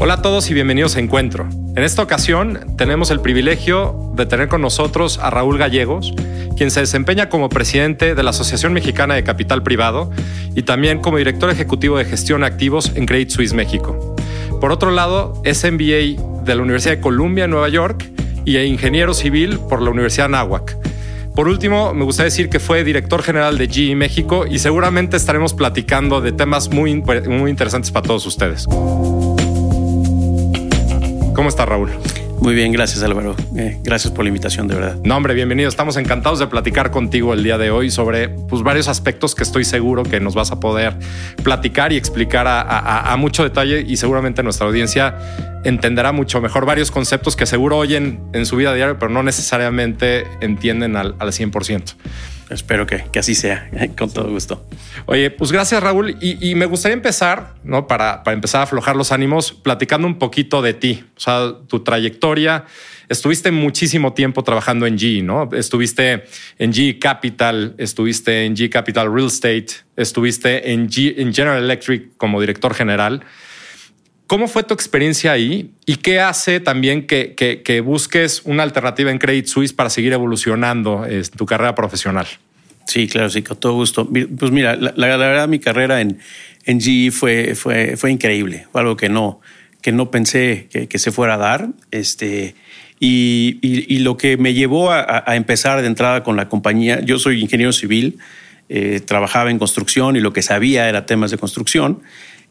Hola a todos y bienvenidos a Encuentro. En esta ocasión tenemos el privilegio de tener con nosotros a Raúl Gallegos, quien se desempeña como presidente de la Asociación Mexicana de Capital Privado y también como director ejecutivo de gestión de activos en Credit Suisse México. Por otro lado, es MBA de la Universidad de Columbia en Nueva York y ingeniero civil por la Universidad Nahuac. Por último, me gustaría decir que fue director general de GE México y seguramente estaremos platicando de temas muy, muy interesantes para todos ustedes. ¿Cómo está Raúl? Muy bien, gracias Álvaro. Eh, gracias por la invitación, de verdad. No, hombre, bienvenido. Estamos encantados de platicar contigo el día de hoy sobre pues, varios aspectos que estoy seguro que nos vas a poder platicar y explicar a, mucho detalle y seguramente nuestra audiencia entenderá mucho mejor varios conceptos que seguro oyen en su vida diaria, pero no necesariamente entienden al, al 100%. Espero que, así sea, con todo gusto. Oye, pues gracias Raúl. Y, me gustaría empezar, ¿no? Para, para, empezar a aflojar los ánimos, platicando un poquito de ti, o sea, tu trayectoria. Estuviste muchísimo tiempo trabajando en G, ¿no? Estuviste en G Capital, estuviste en G Capital Real Estate, estuviste en, G, en General Electric como director general. ¿Cómo fue tu experiencia ahí y qué hace también que, busques una alternativa en Credit Suisse para seguir evolucionando en tu carrera profesional? Sí, claro, sí, con todo gusto. Pues mira, la, verdad mi carrera en, en GE fue, fue, fue increíble, fue algo que no, que no pensé que, se fuera a dar. Este, y, lo que me llevó a, empezar de entrada con la compañía, yo soy ingeniero civil, eh, trabajaba en construcción y lo que sabía era temas de construcción.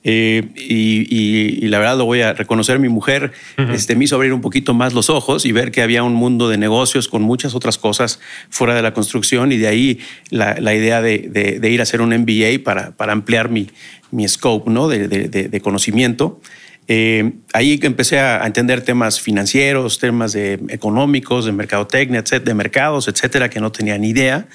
Eh, y, la verdad lo voy a reconocer, mi mujer este, me hizo abrir un poquito más los ojos y ver que había un mundo de negocios con muchas otras cosas fuera de la construcción y de ahí la, idea de, ir a hacer un MBA para, para ampliar mi, mi scope ¿no? de, conocimiento. Eh, ahí empecé a entender temas financieros, temas de económicos, de mercadotecnia, de mercados, etcétera, que no tenía ni idea.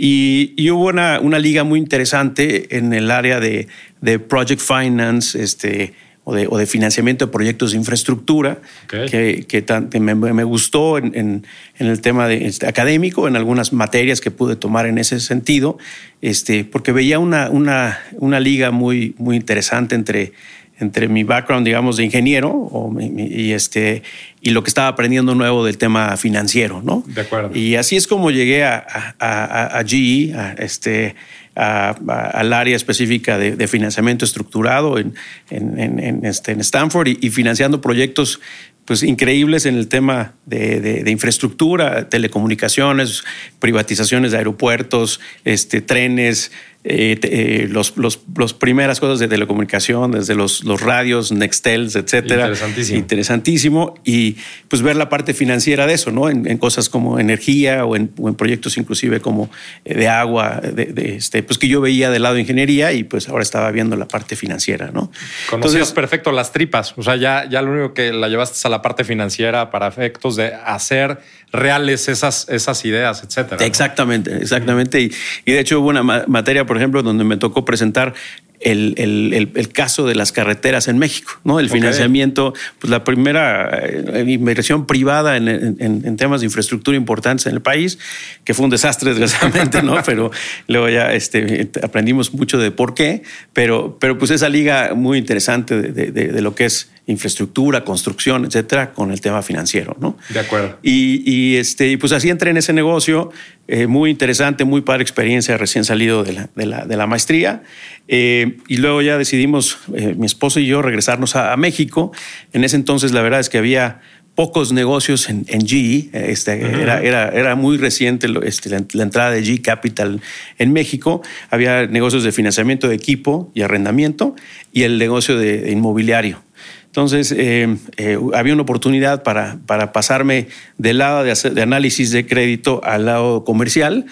Y, hubo una, una, liga muy interesante en el área de, de project finance, este, o de, o de, financiamiento de proyectos de infraestructura, que, que, me, me, gustó en, en, el tema de, este, académico, en algunas materias que pude tomar en ese sentido, este, porque veía una, una, una liga muy, muy interesante entre entre mi background, digamos, de ingeniero y, este, y lo que estaba aprendiendo nuevo del tema financiero, ¿no? De acuerdo. Y así es como llegué a, a, a, GE, a este, al área específica de, financiamiento estructurado en, en, en, este, en Stanford y, financiando proyectos pues increíbles en el tema de, de, infraestructura, telecomunicaciones, privatizaciones de aeropuertos, este, trenes, eh, eh, los, los, los, primeras cosas de telecomunicación, desde los, los radios, Nextels, etcétera. Interesantísimo. Interesantísimo. Y pues ver la parte financiera de eso, ¿no? En, cosas como energía o en, proyectos inclusive como eh, de agua, de, este, pues que yo veía del lado de ingeniería y pues ahora estaba viendo la parte financiera, ¿no? Conocías perfecto las tripas. O sea, ya, ya lo único que la llevaste a la parte financiera para efectos de hacer reales esas, esas ideas, etcétera. Exactamente, exactamente. Y, y, de hecho hubo una materia por ejemplo, donde me tocó presentar el, el, el, caso de las carreteras en México, ¿no? El financiamiento, pues la primera eh, inversión privada en, en, temas de infraestructura importantes en el país, que fue un desastre, desgraciadamente, ¿no? Pero luego ya este, aprendimos mucho de por qué, pero, pero pues esa liga muy interesante de, de, de lo que es infraestructura, construcción, etcétera, con el tema financiero, ¿no? De acuerdo. Y, y este, pues así entré en ese negocio, eh, muy interesante, muy padre experiencia, recién salido de la, de la, de la maestría. Eh, y luego ya decidimos, eh, mi esposo y yo, regresarnos a, México. En ese entonces, la verdad es que había pocos negocios en, en GE. Este, era, era, era, muy reciente este, la, la, entrada de G Capital en México. Había negocios de financiamiento de equipo y arrendamiento y el negocio de inmobiliario. Entonces, eh, eh, había una oportunidad para, para pasarme del lado de, de, análisis de crédito al lado comercial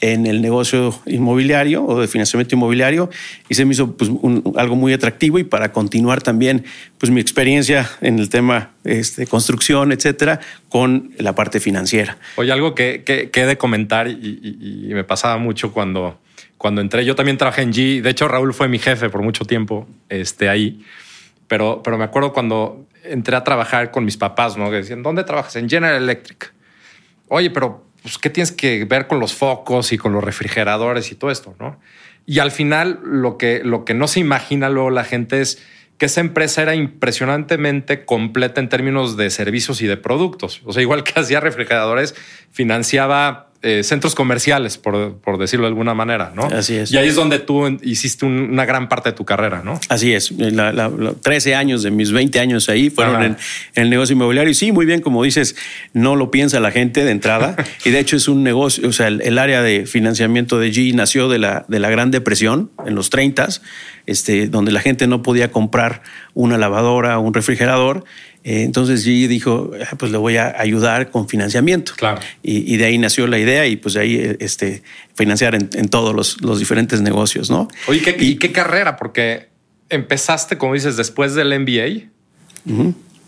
en el negocio inmobiliario o de financiamiento inmobiliario. Y se me hizo pues, algo muy atractivo y para continuar también pues, mi experiencia en el tema este, construcción, etcétera, con la parte financiera. Oye, algo que, que, he de comentar y, y me pasaba mucho cuando, cuando entré, yo también trabajé en G, de hecho Raúl fue mi jefe por mucho tiempo este, ahí pero, pero me acuerdo cuando entré a trabajar con mis papás, ¿no? Que decían, ¿dónde trabajas? En General Electric. Oye, pero pues, ¿qué tienes que ver con los focos y con los refrigeradores y todo esto, no? Y al final, lo que, lo que no se imagina luego la gente es que esa empresa era impresionantemente completa en términos de servicios y de productos. O sea, igual que hacía refrigeradores, financiaba eh, centros comerciales, por, por, decirlo de alguna manera, ¿no? Así es. Y ahí es donde tú hiciste una gran parte de tu carrera, ¿no? Así es. La, 13 años de mis 20 años ahí fueron en, el negocio inmobiliario. Y sí, muy bien, como dices, no lo piensa la gente de entrada. y de hecho es un negocio, o sea, el, área de financiamiento de G nació de la, de la Gran Depresión en los 30, este, donde la gente no podía comprar una lavadora o un refrigerador eh, entonces G dijo, ah, pues le voy a ayudar con financiamiento. Claro. Y, de ahí nació la idea y pues de ahí eh, este, financiar en, todos los, diferentes negocios, ¿no? Oye, ¿qué, y, qué carrera? Porque empezaste, como dices, después del MBA.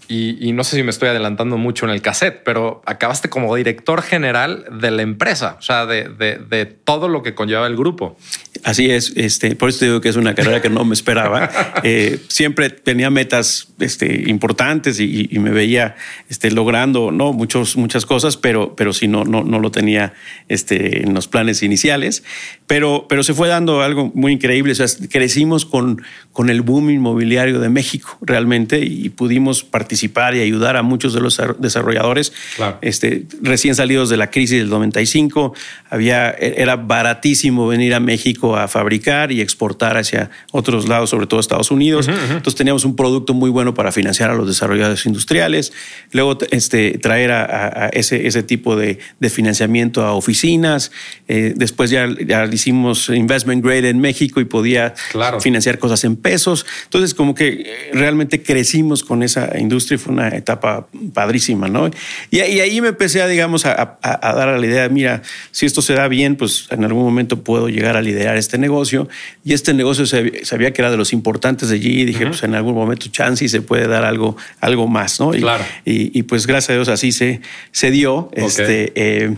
y, no sé si me estoy adelantando mucho en el cassette, pero acabaste como director general de la empresa, o sea, de, de todo lo que conlleva el grupo. Así es, este, por eso digo que es una carrera que no me esperaba. Eh, siempre tenía metas este, importantes y, me veía este, logrando ¿no? Muchos, muchas cosas, pero, pero sí no, no, no lo tenía este, en los planes iniciales. Pero, pero se fue dando algo muy increíble. O sea, crecimos con, con el boom inmobiliario de México realmente y pudimos participar y ayudar a muchos de los desarrolladores este, recién salidos de la crisis del 95. Había, e-, era baratísimo venir a México a fabricar y exportar hacia otros lados, sobre todo Estados Unidos. Entonces teníamos un producto muy bueno para financiar a los desarrolladores industriales. Luego este, traer a, ese, ese tipo de, financiamiento a oficinas. Eh, después ya, ya hicimos investment grade en México y podía financiar cosas en pesos. Entonces como que realmente crecimos con esa industria y fue una etapa padrísima, ¿no? Y, ahí me empecé a, digamos, a, a, dar a la idea, mira, si esto se da bien, pues en algún momento puedo llegar a liderar este negocio y este negocio sabía que era de los importantes de allí y dije, pues en algún momento chance y se puede dar algo, algo más, ¿no? Y, claro. y, pues gracias a Dios así se, se dio. Este, eh,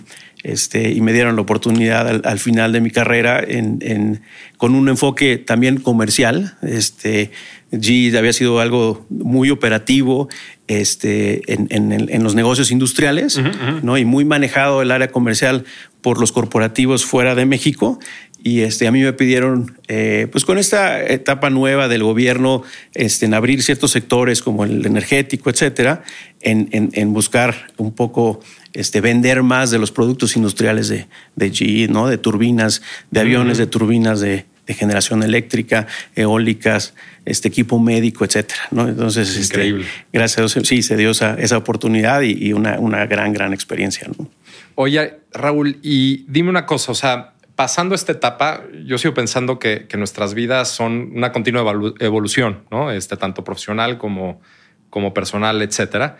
este, y me dieron la oportunidad al, final de mi carrera en, con un enfoque también comercial. Este, G había sido algo muy operativo este, en, los negocios industriales ¿no? y muy manejado el área comercial por los corporativos fuera de México y este, a mí me pidieron, eh, pues con esta etapa nueva del gobierno, este, en abrir ciertos sectores como el energético, etcétera, en, buscar un poco este, vender más de los productos industriales de, de GE, ¿no? de turbinas, de aviones, de turbinas de, generación eléctrica, eólicas, este equipo médico, etcétera. ¿no? Entonces, este, Increíble. gracias a Dios, sí, se dio esa, esa oportunidad y, una, una, gran, gran experiencia. ¿no? Oye, Raúl, y dime una cosa, o sea, pasando esta etapa, yo sigo pensando que, nuestras vidas son una continua evolución, ¿no? Este, tanto profesional como, como personal, etcétera.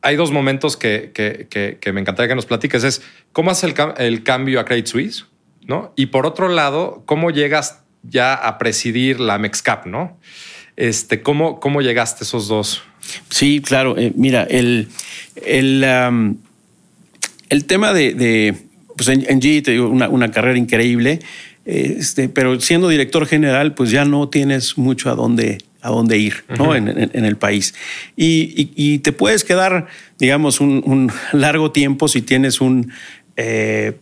Hay dos momentos que, me encantaría que nos platiques. Es cómo hace el, cambio a Credit Suisse, ¿no? Y por otro lado, cómo llegas ya a presidir la Mexcap, ¿no? Este, ¿cómo, ¿Cómo llegaste a esos dos? Sí, claro. Eh, mira, el, el, el tema de pues en, G te digo, una, carrera increíble, este, pero siendo director general, pues ya no tienes mucho a dónde, a dónde ir ¿no? en, el país. Y, te puedes quedar, digamos, un, largo tiempo si tienes un... Eh,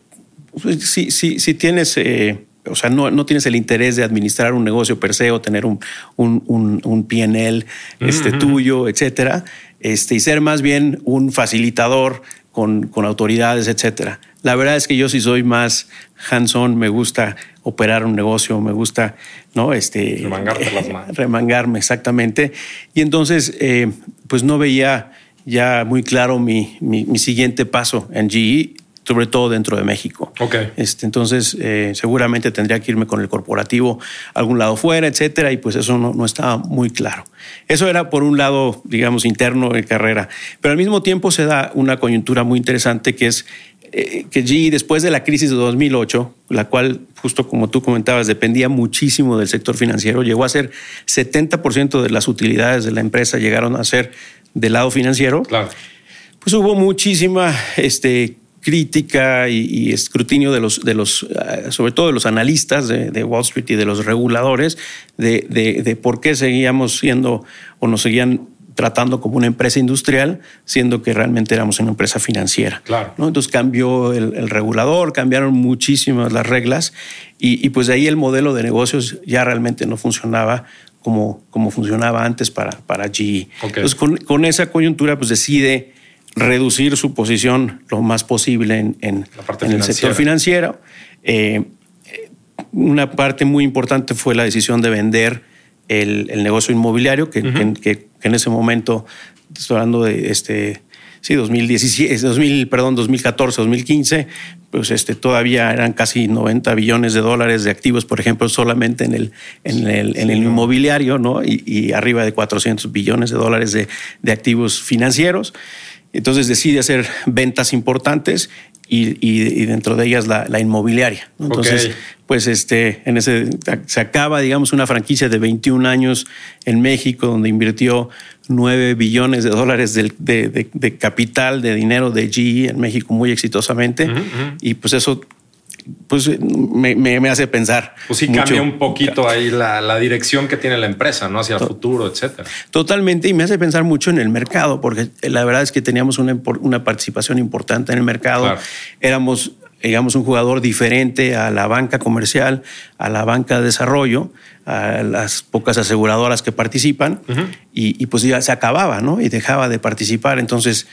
pues, si, si, tienes... Eh, o sea, no, no, tienes el interés de administrar un negocio per se o tener un, un, un, PNL este, tuyo, etcétera, este, y ser más bien un facilitador con, con autoridades, etcétera. La verdad es que yo sí soy más hands-on, me gusta operar un negocio, me gusta, ¿no? Este, Remangarte las manos. Remangarme, exactamente. Y entonces, eh, pues no veía ya muy claro mi, mi, siguiente paso en GE, sobre todo dentro de México. Ok. Este, entonces, eh, seguramente tendría que irme con el corporativo a algún lado fuera, etcétera, y pues eso no, no estaba muy claro. Eso era por un lado, digamos, interno de carrera. Pero al mismo tiempo se da una coyuntura muy interesante que es eh, que G, después de la crisis de 2008, la cual, justo como tú comentabas, dependía muchísimo del sector financiero, llegó a ser 70% de las utilidades de la empresa llegaron a ser del lado financiero. Claro. Pues hubo muchísima este, crítica y, escrutinio de los, de los, eh, sobre todo de los analistas de, Wall Street y de los reguladores, de, de, por qué seguíamos siendo o nos seguían tratando como una empresa industrial, siendo que realmente éramos una empresa financiera. Claro. ¿no? Entonces cambió el, regulador, cambiaron muchísimas las reglas y, pues de ahí el modelo de negocios ya realmente no funcionaba como, como funcionaba antes para, para GE. Entonces, con, esa coyuntura, pues decide reducir su posición lo más posible en, en, el sector financiero. Eh, una parte muy importante fue la decisión de vender el, negocio inmobiliario, que, que, en ese momento, estoy hablando de este, sí, 2017, 2000, perdón, 2014, 2015, pues este, todavía eran casi 90 billones de dólares de activos, por ejemplo, solamente en el, en el, en el inmobiliario, ¿no? Y, arriba de 400 billones de dólares de, de activos financieros. Entonces decide hacer ventas importantes y, dentro de ellas la, inmobiliaria. Entonces, pues este, en ese se acaba, digamos, una franquicia de 21 años en México, donde invirtió 9 billones de dólares de, capital, de dinero de GE en México muy exitosamente. Y pues eso pues me, hace pensar. Pues sí, cambia un poquito ahí la, dirección que tiene la empresa, ¿no? Hacia el futuro, etcétera. Totalmente. Y me hace pensar mucho en el mercado, porque la verdad es que teníamos una, una participación importante en el mercado. Éramos, digamos, un jugador diferente a la banca comercial, a la banca de desarrollo, a las pocas aseguradoras que participan. y, y, pues ya se acababa, ¿no? Y dejaba de participar. Entonces,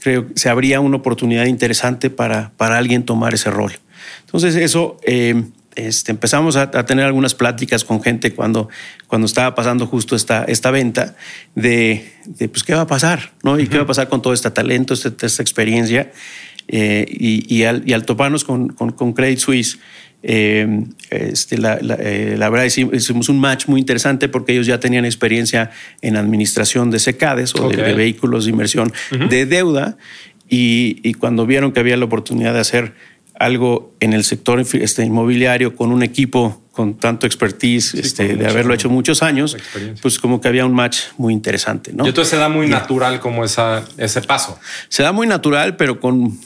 creo que se abría una oportunidad interesante para, para alguien tomar ese rol. Entonces eso, eh, este, empezamos a, tener algunas pláticas con gente cuando, cuando estaba pasando justo esta, esta venta de, pues, qué va a pasar, ¿no? Y qué va a pasar con todo este talento, esta, esta experiencia. Eh, y, al, y, al, toparnos con, con, Credit Suisse, eh, este, la, verdad hicimos un match muy interesante porque ellos ya tenían experiencia en administración de secades o de, vehículos de inversión de deuda y, y, cuando vieron que había la oportunidad de hacer algo en el sector este, inmobiliario con un equipo con tanto expertise este, de haberlo hecho muchos años, pues como que había un match muy interesante. ¿no? Y entonces se da muy natural como esa, ese paso. Se da muy natural, pero con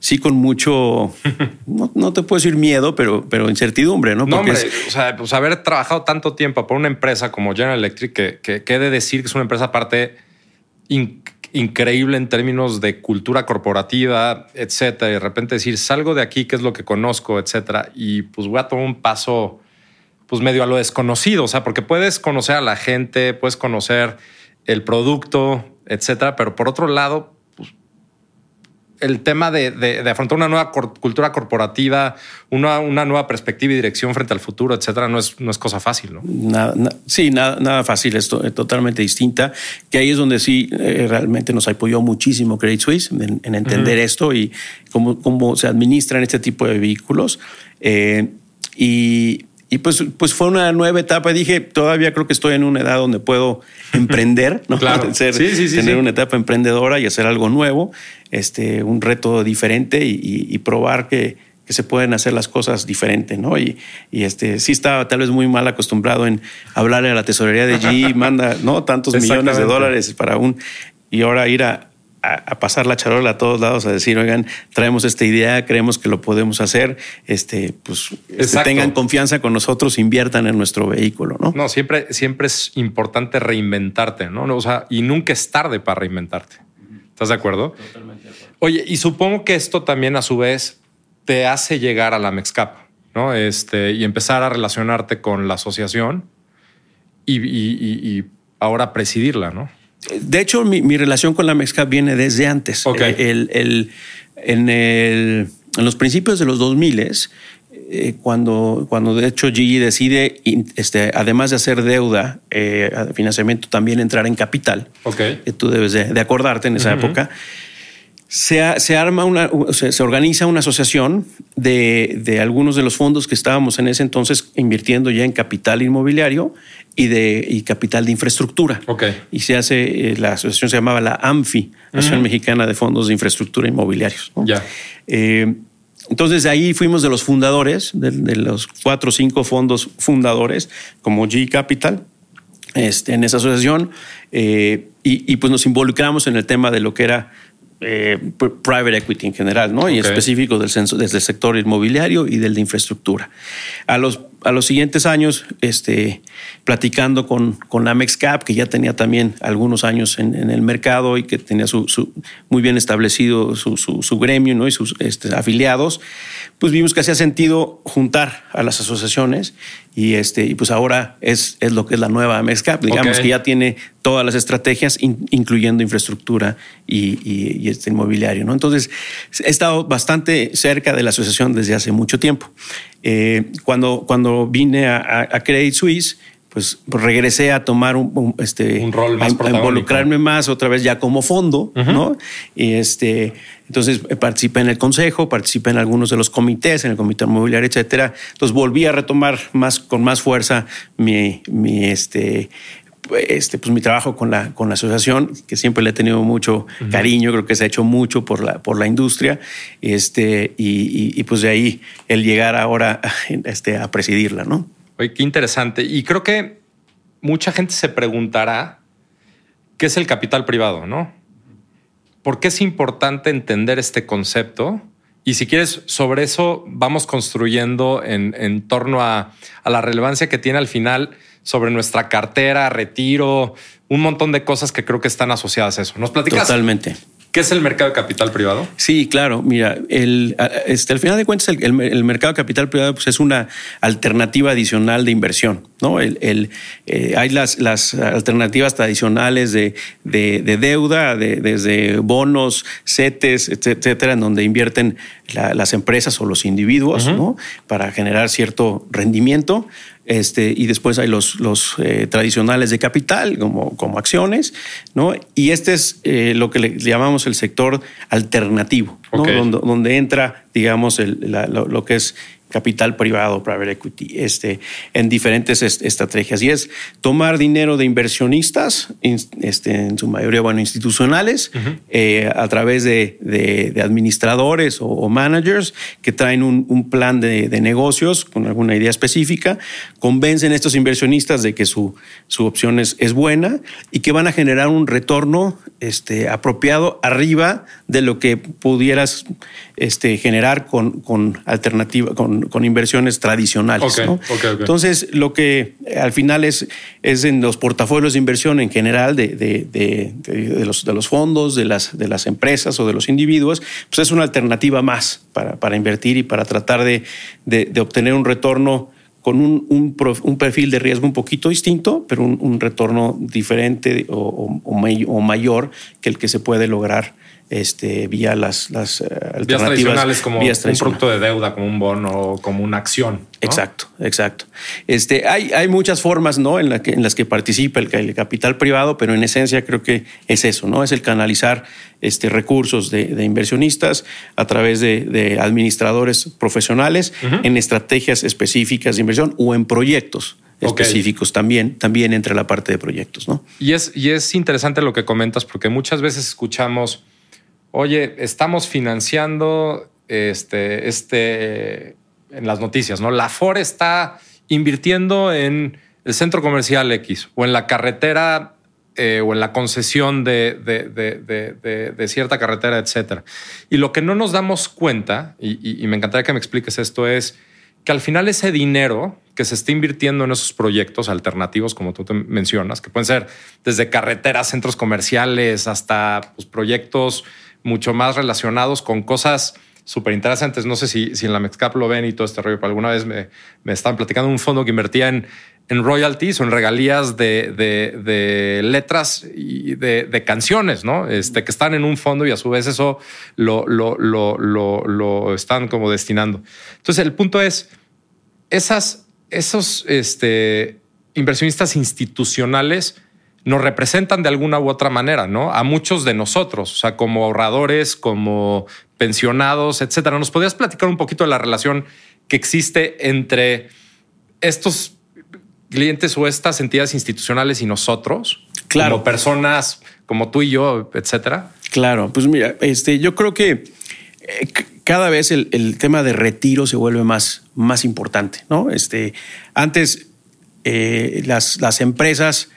sí con mucho, no, te puedo decir miedo, pero, pero incertidumbre, ¿no? no, hombre, o sea, pues haber trabajado tanto tiempo por una empresa como General Electric, que, que, que he de decir que es una empresa aparte increíble en términos de cultura corporativa, etcétera. Y de repente decir, salgo de aquí, que es lo que conozco, etcétera. Y pues voy a tomar un paso, pues medio a lo desconocido. O sea, porque puedes conocer a la gente, puedes conocer el producto, etcétera. Pero por otro lado, el tema de, afrontar una nueva cultura corporativa, una, nueva perspectiva y dirección frente al futuro, etcétera, no es, no es cosa fácil, ¿no? Nada, sí, nada, nada fácil, es totalmente distinta. Que ahí es donde sí eh, realmente nos apoyó muchísimo Credit Suisse en, entender esto y cómo, cómo se administran este tipo de vehículos. Eh, y y pues, pues fue una nueva etapa. Dije, todavía creo que estoy en una edad donde puedo emprender, ¿no? Claro. Ser, sí, sí, sí, tener una etapa emprendedora y hacer algo nuevo, este, un reto diferente y, probar que, que, se pueden hacer las cosas diferente, ¿no? Y, y, este, sí estaba tal vez muy mal acostumbrado en hablarle a la tesorería de G, manda, ¿no? Tantos millones de dólares para un... Y ahora ir a, a, pasar la charola a todos lados, a decir, oigan, traemos esta idea, creemos que lo podemos hacer, este, pues este, tengan confianza con nosotros, inviertan en nuestro vehículo, ¿no? No, siempre, siempre es importante reinventarte, ¿no? O sea, y nunca es tarde para reinventarte. ¿Estás de acuerdo? Totalmente de acuerdo. Oye, y supongo que esto también a su vez te hace llegar a la Mexcap, ¿no? Este, y empezar a relacionarte con la asociación y, y ahora presidirla, ¿no? De hecho, mi, relación con la Mexcap viene desde antes. Eh, en, los principios de los 2000 eh, cuando, cuando de hecho GE decide, este, además de hacer deuda, eh, financiamiento, también entrar en capital. Okay. tú debes de, acordarte en esa época se, arma una, se, organiza una asociación de, algunos de los fondos que estábamos en ese entonces invirtiendo ya en capital inmobiliario y de capital de infraestructura. Y se hace, eh, la asociación se llamaba la AMFI, Asociación Mexicana de Fondos de Infraestructura Inmobiliarios. Ya. Eh, entonces de ahí fuimos de los fundadores, de, los cuatro o cinco fondos fundadores, como G Capital, este, en esa asociación, eh, y, y, pues nos involucramos en el tema de lo que era eh, private equity en general, ¿no? Y específico del censo, desde el sector inmobiliario y del de infraestructura. A los, a los siguientes años, este, platicando con, con Amex Cap, que ya tenía también algunos años en, el mercado y que tenía su, muy bien establecido su, su, gremio ¿no? y sus este, afiliados, pues vimos que hacía sentido juntar a las asociaciones y, este, y pues ahora es, es lo que es la nueva Amex Cap, digamos que ya tiene todas las estrategias, incluyendo infraestructura y, y, este inmobiliario. ¿no? Entonces, he estado bastante cerca de la asociación desde hace mucho tiempo. Eh, cuando, cuando vine a, a Credit Suisse, pues, regresé a tomar un, este, un rol más a, involucrarme más otra vez ya como fondo, ¿no? Y este, entonces eh, participé en el consejo, participé en algunos de los comités, en el comité inmobiliario, etcétera. Entonces volví a retomar más con más fuerza mi, mi este, este, pues mi trabajo con la, con la asociación, que siempre le he tenido mucho cariño, creo que se ha hecho mucho por la, por la industria, este, y, y, pues de ahí el llegar ahora este, a presidirla, ¿no? Oye, qué interesante. Y creo que mucha gente se preguntará qué es el capital privado, ¿no? ¿Por qué es importante entender este concepto? Y si quieres, sobre eso vamos construyendo en, torno a, a, la relevancia que tiene al final sobre nuestra cartera, retiro, un montón de cosas que creo que están asociadas a eso. ¿Nos platicas? Totalmente. ¿Qué es el mercado de capital privado? Sí, claro. Mira, el, este, al final de cuentas, el, mercado de capital privado pues, es una alternativa adicional de inversión. ¿no? El, eh, hay las, las alternativas tradicionales de, de, deuda, de, desde bonos, CETES, etcétera, en donde invierten las empresas o los individuos ¿no? para generar cierto rendimiento. Este, y después hay los, los eh, tradicionales de capital, como, como acciones, ¿no? Y este es eh, lo que le llamamos el sector alternativo, donde, donde, entra, digamos, el, lo, que es capital privado, private equity, este, en diferentes estrategias. Y es tomar dinero de inversionistas, este, en su mayoría, bueno, institucionales, eh, a través de, de, administradores o, managers que traen un, un plan de, de, negocios con alguna idea específica, convencen a estos inversionistas de que su, su opción es, es buena y que van a generar un retorno este, apropiado arriba de lo que pudieras este, generar con, con alternativa, con, con inversiones tradicionales. Entonces, lo que al final es, es en los portafolios de inversión en general de, de, de, los, de los fondos, de las, de las empresas o de los individuos, pues es una alternativa más para, para invertir y para tratar de, obtener un retorno con un, un, perfil de riesgo un poquito distinto, pero un, retorno diferente o, o, mayor que el que se puede lograr este, vía las, las eh, alternativas. tradicionales como un producto de deuda, como un bono, como una acción. Exacto, exacto. Este, hay, hay muchas formas ¿no? en, la que, en las que participa el, capital privado, pero en esencia creo que es eso, ¿no? Es el canalizar este, recursos de, inversionistas a través de, administradores profesionales en estrategias específicas de inversión o en proyectos específicos también, también entre la parte de proyectos, ¿no? Y es, y es interesante lo que comentas, porque muchas veces escuchamos oye, estamos financiando este, este, en las noticias, ¿no? La FOR está invirtiendo en el centro comercial X o en la carretera eh, o en la concesión de, de, cierta carretera, etcétera. Y lo que no nos damos cuenta, y, y, me encantaría que me expliques esto, es que al final ese dinero que se está invirtiendo en esos proyectos alternativos, como tú te mencionas, que pueden ser desde carreteras, centros comerciales, hasta pues, proyectos mucho más relacionados con cosas súper interesantes. No sé si, si en la Mexcap lo ven y todo este rollo, pero alguna vez me, me estaban platicando un fondo que invertía en, en royalties o en regalías de, de, letras y de, canciones, ¿no? Este, que están en un fondo y a su vez eso lo, lo, lo, lo, están como destinando. Entonces, el punto es, esas, esos este, inversionistas institucionales nos representan de alguna u otra manera, ¿no? A muchos de nosotros, o sea, como ahorradores, como pensionados, etcétera. ¿Nos podrías platicar un poquito de la relación que existe entre estos clientes o estas entidades institucionales y nosotros? Claro. Como personas como tú y yo, etcétera. Claro, pues mira, este, yo creo que eh, cada vez el, tema de retiro se vuelve más, más importante, ¿no? Este, antes eh, las, las empresas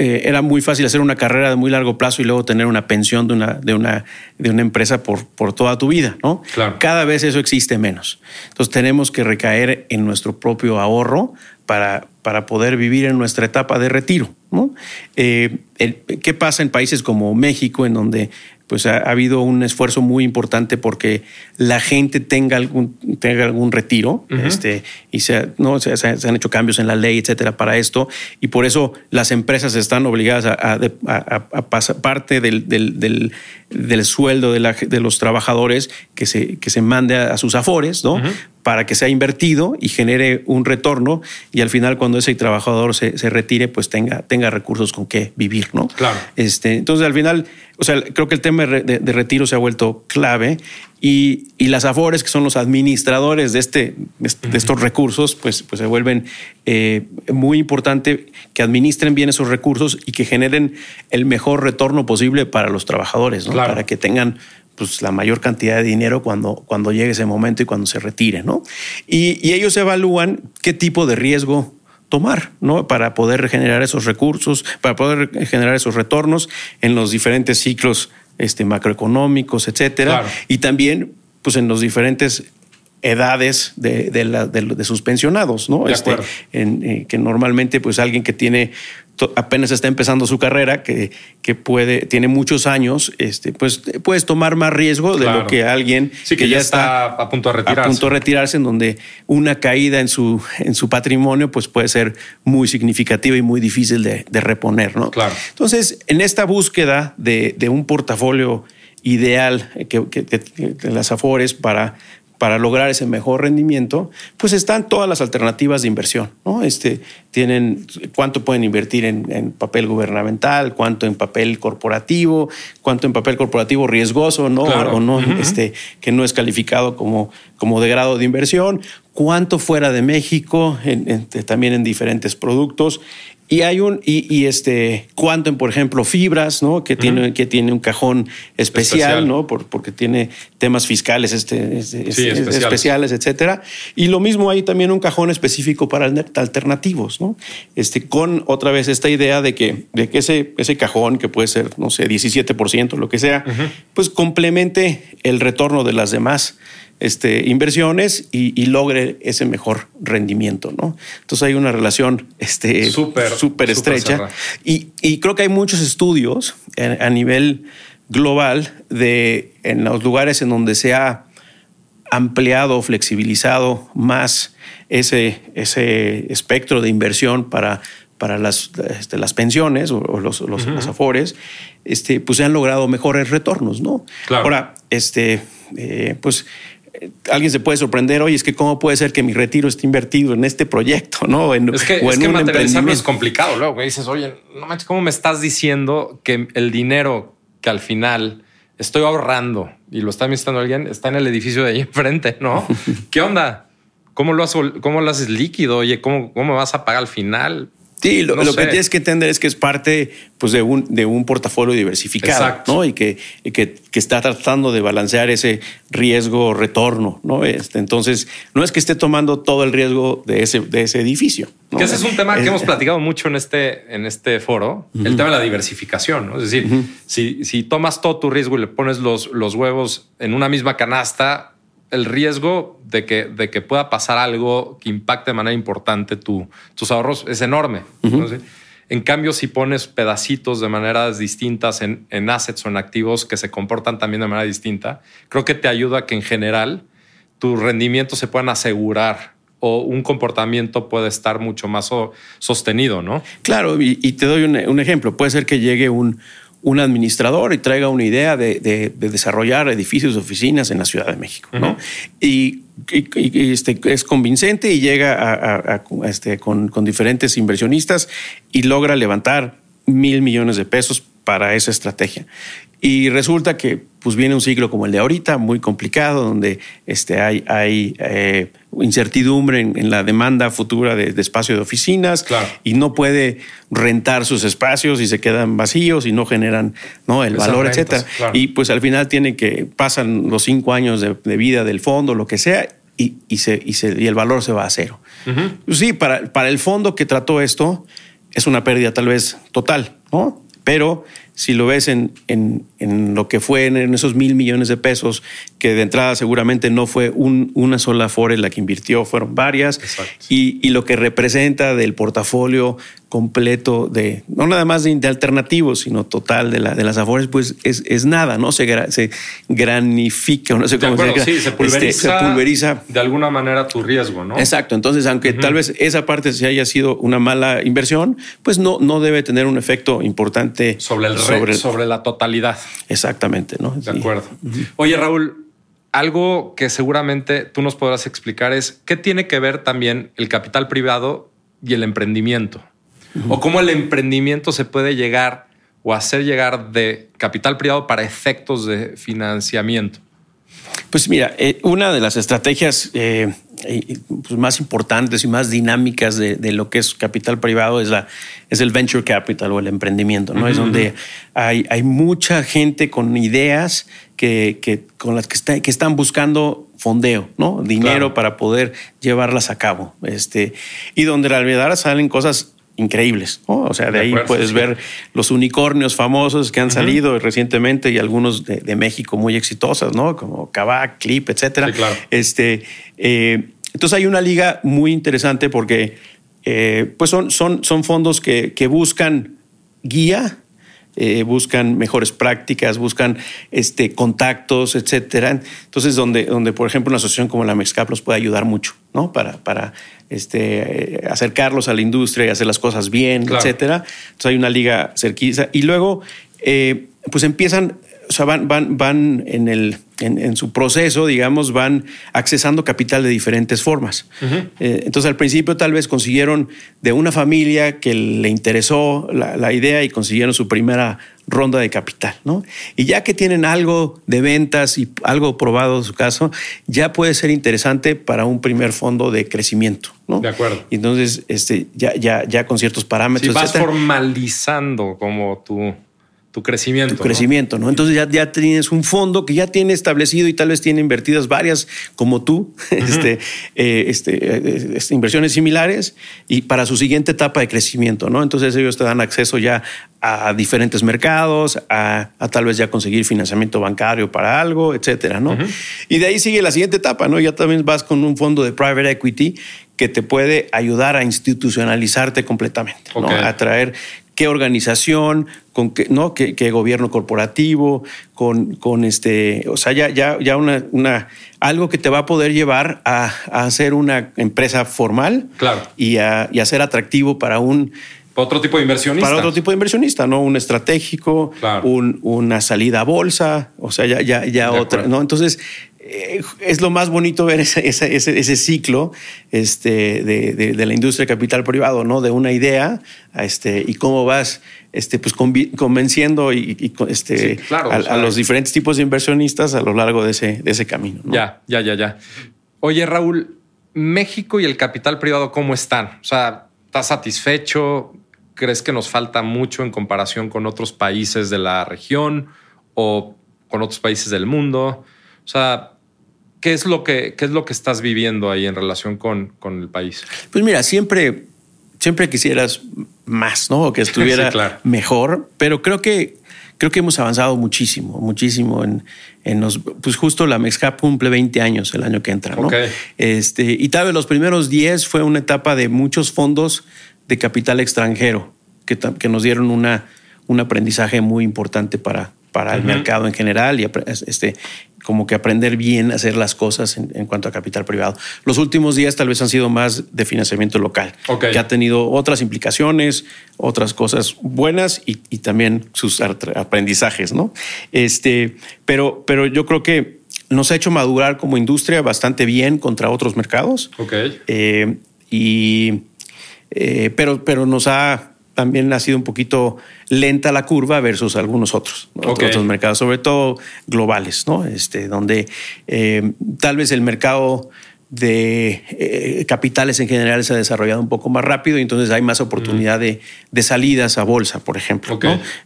eh, era muy fácil hacer una carrera de muy largo plazo y luego tener una pensión de una, de una, de una empresa por, por toda tu vida, ¿no? Cada vez eso existe menos. Entonces tenemos que recaer en nuestro propio ahorro para, para poder vivir en nuestra etapa de retiro. ¿no? Eh, ¿Qué pasa en países como México, en donde pues ha, habido un esfuerzo muy importante porque la gente tenga algún, tenga algún retiro este, y se, ¿no? Se, han hecho cambios en la ley, etcétera, para esto. Y por eso las empresas están obligadas a, pasar parte del, del, del, sueldo de, la, de, los trabajadores que se, que se mande a, sus afores, ¿no? para que sea invertido y genere un retorno y al final cuando ese trabajador se, se retire pues tenga, tenga recursos con qué vivir, ¿no? Claro. Este, entonces al final, o sea, creo que el tema de, retiro se ha vuelto clave y, y, las AFORES, que son los administradores de, este, de estos recursos, pues, pues se vuelven eh, muy importante que administren bien esos recursos y que generen el mejor retorno posible para los trabajadores, ¿no? para que tengan pues, la mayor cantidad de dinero cuando, cuando llegue ese momento y cuando se retire, ¿no? Y, ellos evalúan qué tipo de riesgo tomar, ¿no? Para poder generar esos recursos, para poder generar esos retornos en los diferentes ciclos este, macroeconómicos, etcétera. Y también, pues, en los diferentes edades de, de, sus pensionados, ¿no? Este, en, eh, que normalmente, pues, alguien que tiene apenas está empezando su carrera, que, que puede, tiene muchos años, este, pues puedes tomar más riesgo de lo que alguien que, ya está, a punto de retirarse. A punto de retirarse, en donde una caída en su, en su patrimonio pues puede ser muy significativa y muy difícil de, reponer. ¿no? Claro. Entonces, en esta búsqueda de, de un portafolio ideal que, que, que, las Afores para para lograr ese mejor rendimiento, pues están todas las alternativas de inversión. ¿no? Este, tienen cuánto pueden invertir en, papel gubernamental, cuánto en papel corporativo, cuánto en papel corporativo riesgoso ¿no? o no, este, que no es calificado como, como de grado de inversión, cuánto fuera de México, también en diferentes productos y hay un, y, este Quantum, por ejemplo, fibras, ¿no? Que tiene, que tiene un cajón especial, ¿no? porque tiene temas fiscales este, este, este especiales. etcétera. Y lo mismo hay también un cajón específico para alternativos, ¿no? Este, con otra vez esta idea de que, de que ese, ese cajón, que puede ser, no sé, 17%, lo que sea, pues complemente el retorno de las demás este, inversiones y, logre ese mejor rendimiento, ¿no? Entonces hay una relación este, súper estrecha y, creo que hay muchos estudios a, nivel global de en los lugares en donde se ha ampliado, flexibilizado más ese, ese espectro de inversión para, para las, este, las pensiones o, los, afores, este, pues se han logrado mejores retornos, ¿no? Ahora, este, eh, pues alguien se puede sorprender, oye, es que cómo puede ser que mi retiro esté invertido en este proyecto, ¿no? En, es que, o en materializarlo es complicado. Luego dices, oye, no manches, ¿cómo me estás diciendo que el dinero que al final estoy ahorrando y lo está administrando alguien está en el edificio de ahí enfrente, ¿no? ¿Qué onda? ¿Cómo lo, haces, cómo lo haces líquido? Oye, ¿cómo, ¿cómo vas a pagar al final? Sí, lo, que tienes que entender es que es parte pues, de, un, de un portafolio diversificado ¿no? y, que, que, está tratando de balancear ese riesgo-retorno. ¿no? Este, entonces, no es que esté tomando todo el riesgo de ese, de ese edificio. Que ese es un tema que hemos platicado mucho en este, en este foro, el tema de la diversificación. ¿no? Es decir, si, si tomas todo tu riesgo y le pones los, los huevos en una misma canasta, el riesgo de que, de que pueda pasar algo que impacte de manera importante tu, tus ahorros es enorme. En cambio, si pones pedacitos de maneras distintas en, en, assets o en activos que se comportan también de manera distinta, creo que te ayuda a que en general tus rendimientos se puedan asegurar o un comportamiento puede estar mucho más sostenido, ¿no? Claro, y, te doy un ejemplo. Puede ser que llegue un, un administrador y traiga una idea de, desarrollar edificios de oficinas en la Ciudad de México, ¿no? Y, este, es convincente y llega a, este, con, con, diferentes inversionistas y logra levantar mil millones de pesos para esa estrategia. Y resulta que pues viene un ciclo como el de ahorita, muy complicado, donde este, hay, hay eh, incertidumbre en, la demanda futura de, espacio de oficinas y no puede rentar sus espacios y se quedan vacíos y no generan ¿no? el valor, etcétera. Y pues al final tiene que, pasan los cinco años de, vida del fondo, lo que sea, y, y, se, y, se, y el valor se va a cero. Sí, para, para el fondo que trató esto, es una pérdida tal vez total, ¿no? Pero si lo ves en, en, en, lo que fue en esos mil millones de pesos, que de entrada seguramente no fue un, una sola Fore la que invirtió, fueron varias, y, y, lo que representa del portafolio completo de, no nada más de, de alternativos, sino total de, la, de las Afores, pues es, es nada, ¿no? Se, se granifica, no sé cómo acuerdo, se, sí, se, pulveriza, este, se pulveriza. De alguna manera tu riesgo, ¿no? Exacto. Entonces, aunque uh -huh. tal vez esa parte se haya sido una mala inversión, pues no, no debe tener un efecto importante sobre el sobre, sobre la totalidad. Exactamente, ¿no? De acuerdo. Oye, Raúl, algo que seguramente tú nos podrás explicar es qué tiene que ver también el capital privado y el emprendimiento. Uh -huh. O cómo el emprendimiento se puede llegar o hacer llegar de capital privado para efectos de financiamiento. Pues mira, eh, una de las estrategias eh, pues más importantes y más dinámicas de, de, lo que es capital privado es, la, es el venture capital o el emprendimiento, ¿no? Uh -huh. Es donde hay, hay, mucha gente con ideas que, que con las que, está, que, están buscando fondeo, ¿no? Dinero claro. para poder llevarlas a cabo. Este, y donde la realidad salen cosas increíbles. ¿no? O sea, de, de ahí acuerdo, puedes sí. ver los unicornios famosos que han uh -huh. salido recientemente y algunos de, de, México muy exitosas, ¿no? Como Kavak, Clip, etcétera. Sí, claro. Este, eh, entonces hay una liga muy interesante porque eh, pues son, son, son fondos que, que buscan guía, eh, buscan mejores prácticas, buscan este, contactos, etcétera. Entonces, donde, donde, por ejemplo, una asociación como la Mexcap los puede ayudar mucho, ¿no? Para, para este, acercarlos a la industria y hacer las cosas bien, claro. etcétera. Entonces, hay una liga cerquiza. Y luego, eh, pues empiezan o sea, van, van, van en, el, en, en, su proceso, digamos, van accesando capital de diferentes formas. Uh -huh. eh, entonces, al principio tal vez consiguieron de una familia que le interesó la, la, idea y consiguieron su primera ronda de capital, ¿no? Y ya que tienen algo de ventas y algo probado en su caso, ya puede ser interesante para un primer fondo de crecimiento, ¿no? De acuerdo. Y entonces, este, ya, ya, ya con ciertos parámetros. Si vas etcétera. formalizando como tu tu crecimiento. Tu crecimiento, ¿no? Entonces ya, ya tienes un fondo que ya tiene establecido y tal vez tiene invertidas varias como tú, uh -huh. este, eh, este, este, inversiones similares y para su siguiente etapa de crecimiento, ¿no? Entonces ellos te dan acceso ya a diferentes mercados, a, a tal vez ya conseguir financiamiento bancario para algo, etcétera, ¿no? Uh -huh. Y de ahí sigue la siguiente etapa, ¿no? Ya también vas con un fondo de private equity que te puede ayudar a institucionalizarte completamente, okay. ¿no? A traer qué organización, con qué, ¿no? qué, qué gobierno corporativo, con, con, este, o sea, ya, ya, ya una, una, algo que te va a poder llevar a, a hacer una empresa formal claro. y, a, y a ser atractivo para un otro tipo de inversionista. Para otro tipo de inversionista, ¿no? Un estratégico, claro. un, una salida a bolsa, o sea, ya, ya, ya otra, ¿no? Entonces, es lo más bonito ver ese, ese, ese, ese ciclo este, de, de, de, la industria capital privado, ¿no? De una idea este, y cómo vas este, pues, convenciendo y, y este, sí, claro, a, o sea, a, los diferentes tipos de inversionistas a lo largo de ese, de ese camino. ¿no? Ya, ya, ya, ya. Oye, Raúl, México y el capital privado, ¿cómo están? O sea, ¿estás satisfecho? ¿Crees que nos falta mucho en comparación con otros países de la región o con otros países del mundo? O sea, ¿qué es lo que, qué es lo que estás viviendo ahí en relación con, con el país? Pues mira, siempre, siempre quisieras más, ¿no? Que estuviera sí, claro. mejor, pero creo que creo que hemos avanzado muchísimo, muchísimo en, en los, pues justo la Mexcap cumple 20 años el año que entra, ¿no? Okay. Este, y tal vez los primeros 10 fue una etapa de muchos fondos de capital extranjero que, que nos dieron una, un aprendizaje muy importante para, para el uh -huh. mercado en general y este, como que aprender bien a hacer las cosas en, en, cuanto a capital privado. Los últimos días tal vez han sido más de financiamiento local, okay. que ha tenido otras implicaciones, otras cosas buenas y, y también sus aprendizajes, ¿no? Este, pero, pero yo creo que nos ha hecho madurar como industria bastante bien contra otros mercados. Okay. Eh, y, eh, pero, pero nos ha también ha sido un poquito lenta la curva versus algunos otros, okay. otros mercados, sobre todo globales, ¿no? Este, donde eh, tal vez el mercado de eh, capitales en general se ha desarrollado un poco más rápido y entonces hay más oportunidad de, salidas a bolsa, por ejemplo,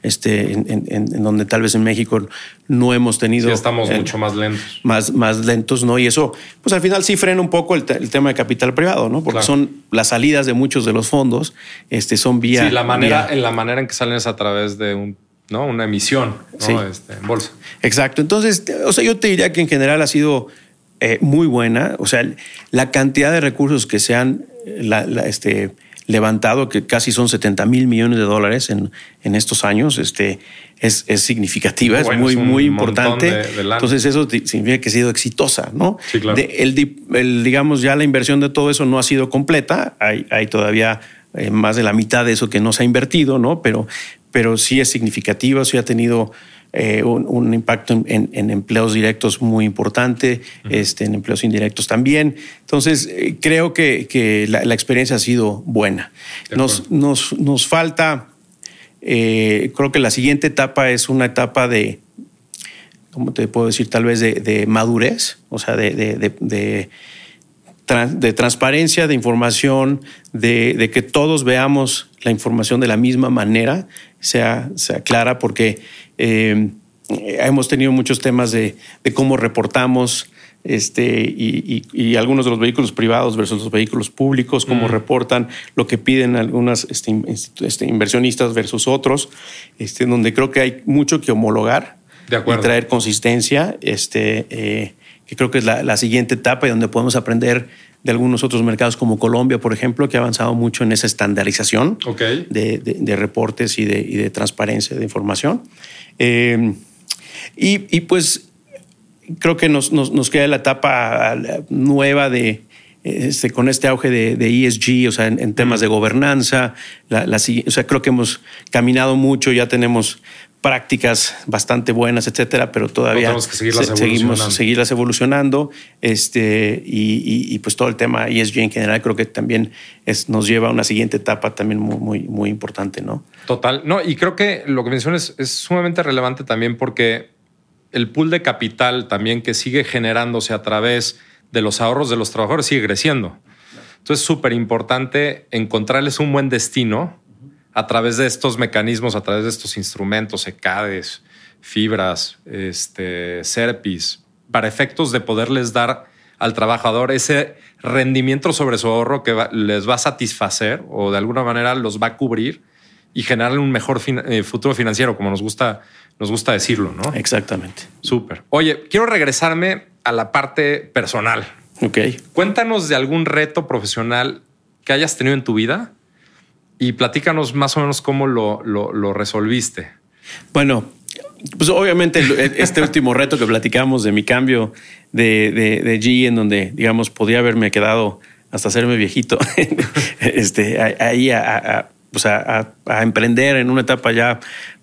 este, en, donde tal vez en México no hemos tenido... Sí, estamos mucho más lentos. Más, más lentos, ¿no? Y eso, pues al final sí frena un poco el, tema de capital privado, ¿no? Porque son las salidas de muchos de los fondos, este, son vía... Sí, la manera, en la manera en que salen es a través de un ¿no? Una emisión este, en bolsa. Exacto. Entonces, o sea, yo te diría que en general ha sido eh, muy buena. O sea, la cantidad de recursos que se han este, levantado, que casi son 70 mil millones de dólares en, en estos años, este, es, es significativa, es muy, muy importante. Entonces, eso significa que ha sido exitosa, ¿no? Sí, claro. el, digamos, ya la inversión de todo eso no ha sido completa. Hay, hay todavía eh, más de la mitad de eso que no se ha invertido, ¿no? Pero, pero sí es significativa, sí ha tenido eh, un, impacto en, empleos directos muy importante, este, en empleos indirectos también. Entonces, eh, creo que, la, experiencia ha sido buena. Nos, nos, nos, falta, eh, creo que la siguiente etapa es una etapa de, ¿cómo te puedo decir? Tal vez de, madurez, o sea, de, de, transparencia, de información, de, que todos veamos la información de la misma manera, sea, sea clara, porque eh, hemos tenido muchos temas de, cómo reportamos este, y, algunos de los vehículos privados versus los vehículos públicos, cómo mm. reportan lo que piden algunos este, este, inversionistas versus otros, este, donde creo que hay mucho que homologar y traer consistencia, este, eh, que creo que es la, siguiente etapa y donde podemos aprender de algunos otros mercados como Colombia, por ejemplo, que ha avanzado mucho en esa estandarización de, reportes y de, y de transparencia de información. Eh, y, pues creo que nos, nos, queda la etapa nueva de, este, con este auge de, ESG, o sea, en, temas de gobernanza. La, o sea, creo que hemos caminado mucho, ya tenemos prácticas bastante buenas, etcétera, pero todavía tenemos que seguirlas seguimos seguirlas evolucionando. Este, y, pues todo el tema ESG en general creo que también es, nos lleva a una siguiente etapa también muy, muy, muy importante, ¿no? Total. No, y creo que lo que mencionas es sumamente relevante también porque el pool de capital también que sigue generándose a través de los ahorros de los trabajadores sigue creciendo. Entonces es súper importante encontrarles un buen destino a través de estos mecanismos, a través de estos instrumentos, ECADES, fibras, este, SERPIS, para efectos de poderles dar al trabajador ese rendimiento sobre su ahorro que les va a satisfacer o de alguna manera los va a cubrir y generarle un mejor eh, futuro financiero, como nos gusta, nos gusta decirlo, ¿no? Exactamente. Súper. Oye, quiero regresarme a la parte personal. Ok. Cuéntanos de algún reto profesional que hayas tenido en tu vida y platícanos más o menos cómo lo, resolviste. Bueno, pues obviamente este último reto que platicamos de mi cambio de, de, G, en donde, digamos, podía haberme quedado hasta hacerme viejito, este, ahí pues a, emprender en una etapa ya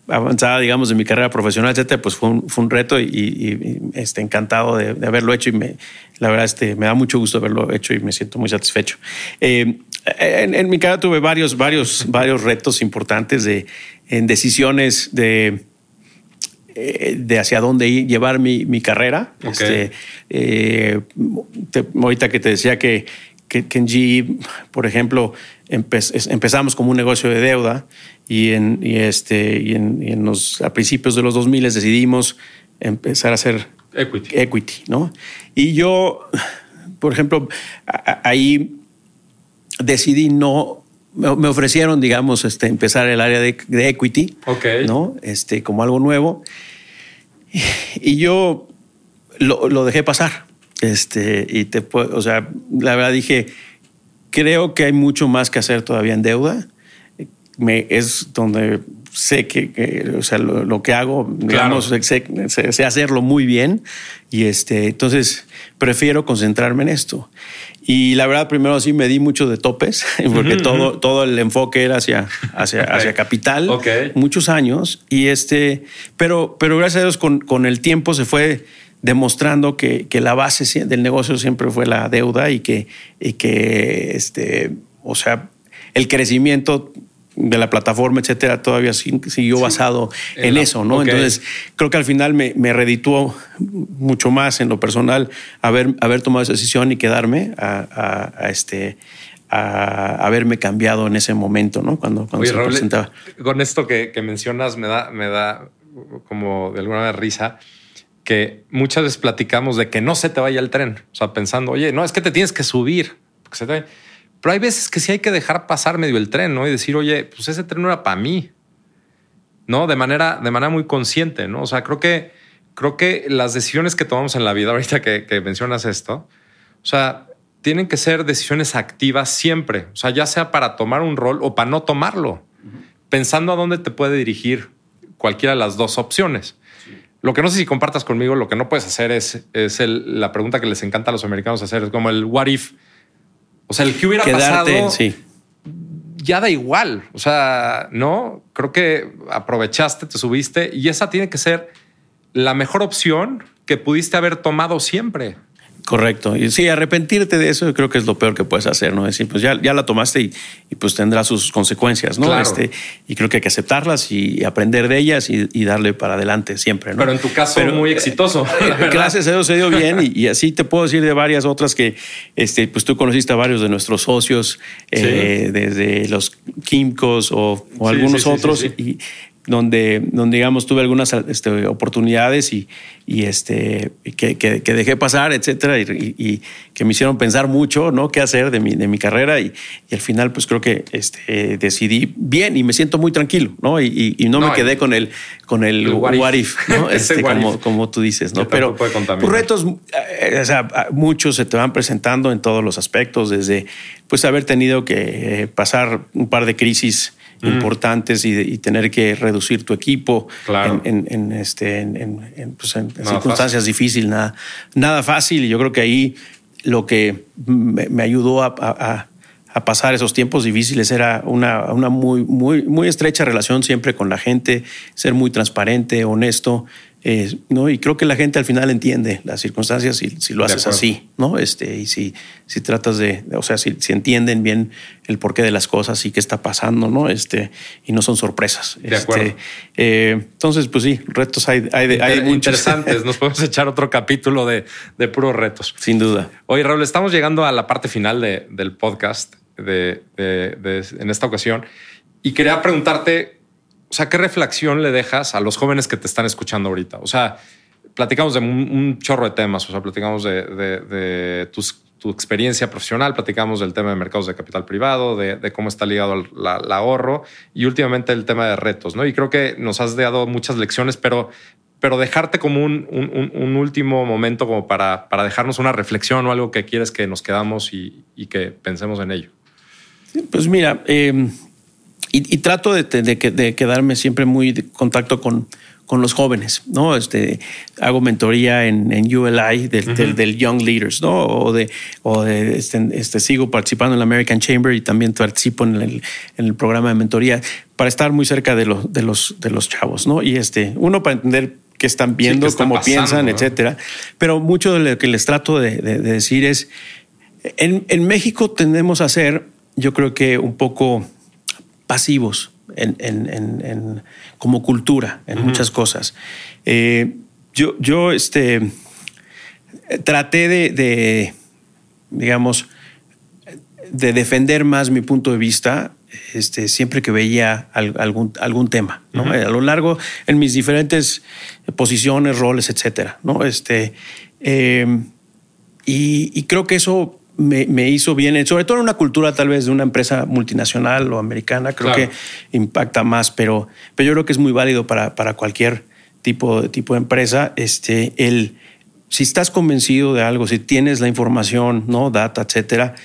avanzada, digamos, de mi carrera profesional, etcétera, pues fue un, fue un reto y, este, encantado de, haberlo hecho y me, la verdad este, me da mucho gusto haberlo hecho y me siento muy satisfecho. Eh, en, mi carrera tuve varios, varios, varios retos importantes de, en decisiones de, eh, de hacia dónde llevar mi, carrera. Este, eh, ahorita que te decía que, que, en GE, por ejemplo, empezamos como un negocio de deuda y, en, este, y en, los, a principios de los 2000 decidimos empezar a hacer equity. equity ¿no? Y yo, por ejemplo, ahí decidí no me ofrecieron, digamos, este, empezar el área de, equity, ¿no? Este, como algo nuevo. Y yo lo, dejé pasar. Este, y te o sea, la verdad dije, creo que hay mucho más que hacer todavía en deuda. Me, es donde sé que, o sea, lo, que hago, digamos, sé, hacerlo muy bien. Y este, entonces prefiero concentrarme en esto. Y la verdad, primero sí me di mucho de topes, porque todo, todo el enfoque era hacia, hacia, hacia capital, muchos años. Y este, pero, pero gracias a Dios, con, con el tiempo se fue demostrando que, que, la base del negocio siempre fue la deuda y que, y que este, o sea, el crecimiento de la plataforma, etcétera, todavía siguió basado en, eso, ¿no? Entonces, creo que al final me, me redituó mucho más en lo personal haber, haber tomado esa decisión y quedarme a, este a haberme cambiado en ese momento, ¿no? Cuando, cuando se presentaba. Con esto que, que, mencionas me da, me da como de alguna manera risa que muchas veces platicamos de que no se te vaya el tren. O sea, pensando, oye, no, es que te tienes que subir. se te Pero hay veces que sí hay que dejar pasar medio el tren, ¿no? Y decir, oye, pues ese tren no era para mí. ¿No? De manera, de manera muy consciente, ¿no? O sea, creo que, creo que las decisiones que tomamos en la vida, ahorita que, que mencionas esto, o sea, tienen que ser decisiones activas siempre. O sea, ya sea para tomar un rol o para no tomarlo. Pensando a dónde te puede dirigir cualquiera de las dos opciones. Lo que no sé si compartas conmigo, lo que no puedes hacer es, es la pregunta que les encanta a los americanos hacer, es como el what if. O sea, el que hubiera pasado. Sí. Ya da igual. O sea, no creo que aprovechaste, te subiste y esa tiene que ser la mejor opción que pudiste haber tomado siempre. Correcto. Y sí, arrepentirte de eso creo que es lo peor que puedes hacer, ¿no? Decir, pues ya, ya la tomaste y, y pues tendrá sus consecuencias, ¿no? Este, y creo que hay que aceptarlas y aprender de ellas y, y darle para adelante siempre, ¿no? Pero en tu caso, muy exitoso. gracias a Dios se dio bien y, y, así te puedo decir de varias otras que, este, pues tú conociste a varios de nuestros socios, eh, desde los Químicos o, o algunos otros y donde, donde digamos, tuve algunas este, oportunidades y, y este, que, que, dejé pasar, etcétera, y, que me hicieron pensar mucho, ¿no? ¿Qué hacer de mi, de mi carrera? Y, al final, pues creo que este, decidí bien y me siento muy tranquilo, ¿no? Y, no, me quedé con el, con el, what, if, ¿no? este, como, como tú dices, ¿no? Pero pues, retos, eh, o sea, muchos se te van presentando en todos los aspectos, desde pues haber tenido que pasar un par de crisis importantes y, tener que reducir tu equipo en, este, en, pues, circunstancias difíciles, nada, nada fácil. Y yo creo que ahí lo que me, ayudó a, pasar esos tiempos difíciles era una, una muy, muy, muy estrecha relación siempre con la gente, ser muy transparente, honesto eh, ¿no? Y creo que la gente al final entiende las circunstancias si, si lo haces así, ¿no? Este, y si, si tratas de, o sea, si, si, entienden bien el porqué de las cosas y qué está pasando, ¿no? Este, y no son sorpresas. De acuerdo. Este, eh, entonces, pues sí, retos hay, hay, hay Interesantes. Nos podemos echar otro capítulo de, de, puros retos. Sin duda. Oye, Raúl, estamos llegando a la parte final de, del podcast de, de, en esta ocasión y quería preguntarte o sea, ¿qué reflexión le dejas a los jóvenes que te están escuchando ahorita? O sea, platicamos de un, chorro de temas, o sea, platicamos de, tu experiencia profesional, platicamos del tema de mercados de capital privado, de, cómo está ligado al ahorro y últimamente el tema de retos, ¿no? Y creo que nos has dado muchas lecciones, pero, pero dejarte como un, último momento como para, para, dejarnos una reflexión o algo que quieres que nos quedamos y, que pensemos en ello. Pues mira, eh, y, trato de, de, quedarme siempre muy en contacto con, con los jóvenes, ¿no? Este, hago mentoría en, en ULI del, del, Young Leaders, ¿no? O de, o de este, este, sigo participando en la American Chamber y también participo en el, en el programa de mentoría para estar muy cerca de los, de los, de los chavos, ¿no? Y este, uno para entender qué están viendo, cómo piensan, etcétera. Pero mucho de lo que les trato de, de decir es, en, en México tendemos a ser, yo creo que un poco pasivos en, como cultura, en muchas cosas. Eh, yo, yo este, traté de, digamos, de defender más mi punto de vista este, siempre que veía algún, algún tema, A lo largo, en mis diferentes posiciones, roles, etcétera, ¿no? Este, eh, y, creo que eso me, hizo bien, sobre todo en una cultura tal vez de una empresa multinacional o americana, creo que impacta más, pero, pero yo creo que es muy válido para, para cualquier tipo, tipo de empresa. Este, el, si estás convencido de algo, si tienes la información, ¿no? data, etcétera,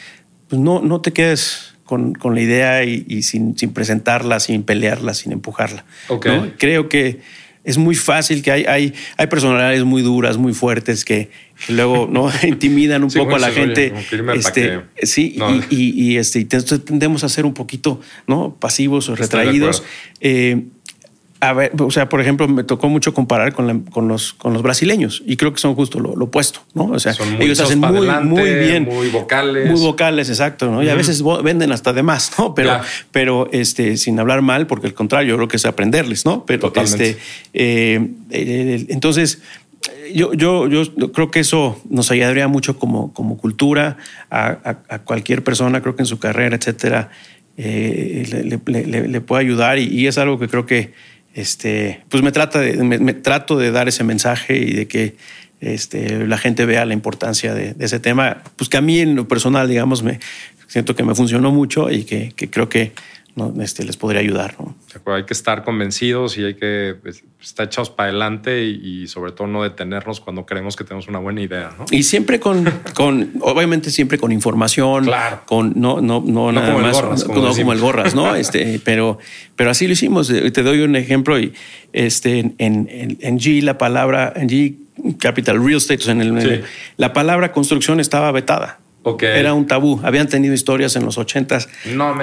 pues no, no te quedes con, con la idea y, sin, sin, presentarla, sin pelearla, sin empujarla. Creo que es muy fácil que hay, hay, hay personalidades muy duras, muy fuertes que, luego no intimidan un poco a la gente. este, sí, y, y, este, tendemos a ser un poquito ¿no? pasivos o retraídos. Eh, a ver, o sea, por ejemplo, me tocó mucho comparar con, con, los, con los brasileños y creo que son justo lo, opuesto, ¿no? O sea, ellos hacen muy, muy bien. Muy vocales. Muy vocales, exacto, ¿no? Y a veces venden hasta de más, ¿no? Pero, pero este, sin hablar mal, porque al contrario, yo creo que es aprenderles, ¿no? Pero este, eh, entonces, yo, yo, yo creo que eso nos ayudaría mucho como, como cultura a, a, cualquier persona, creo que en su carrera, etcétera, eh, le, puede ayudar y, es algo que creo que este, pues me, trata de, trato de dar ese mensaje y de que este, la gente vea la importancia de, ese tema, pues que a mí en lo personal, digamos, me siento que me funcionó mucho y que creo que ¿no? este, les podría ayudar. ¿no? Hay que estar convencidos y hay que pues, estar echados para adelante y, sobre todo no detenernos cuando creemos que tenemos una buena idea. ¿no? Y siempre con, con, obviamente siempre con información, claro. con no, no, no, nada como más, el gorras, como, no como el gorras, ¿no? este, pero, pero así lo hicimos. Te doy un ejemplo y este, en, en, en G la palabra, en G Capital Real Estate, en el, la palabra construcción estaba vetada. Era un tabú. Habían tenido historias en los ochentas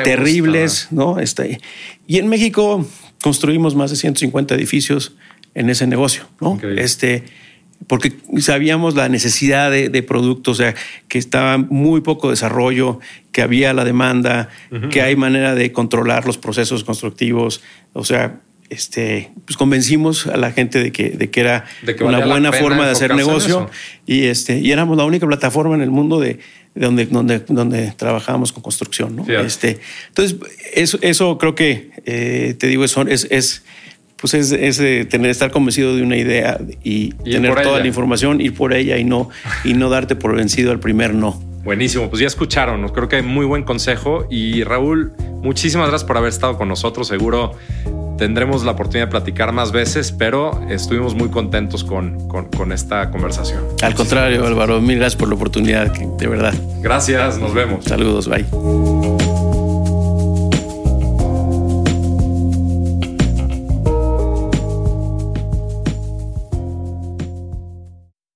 terribles, ¿no? Este, y en México construimos más de 150 edificios en ese negocio, ¿no? Este, porque sabíamos la necesidad de, productos, o sea, que estaba muy poco desarrollo, que había la demanda, que hay manera de controlar los procesos constructivos, o sea, este, pues convencimos a la gente de que, de que era una buena forma de hacer negocio. y, este, y éramos la única plataforma en el mundo de, donde, donde, donde trabajábamos con construcción. ¿no? Este, entonces, eso, eso creo que, eh, te digo, es, es, pues es, es tener, estar convencido de una idea y, tener toda la información, ir por ella y no, y no darte por vencido al primer no. Buenísimo, pues ya escucharon, creo que muy buen consejo y Raúl, muchísimas gracias por haber estado con nosotros, seguro tendremos la oportunidad de platicar más veces, pero estuvimos muy contentos con, con, esta conversación. Al contrario, Álvaro, mil gracias por la oportunidad, de verdad. Gracias, nos vemos. Saludos, bye.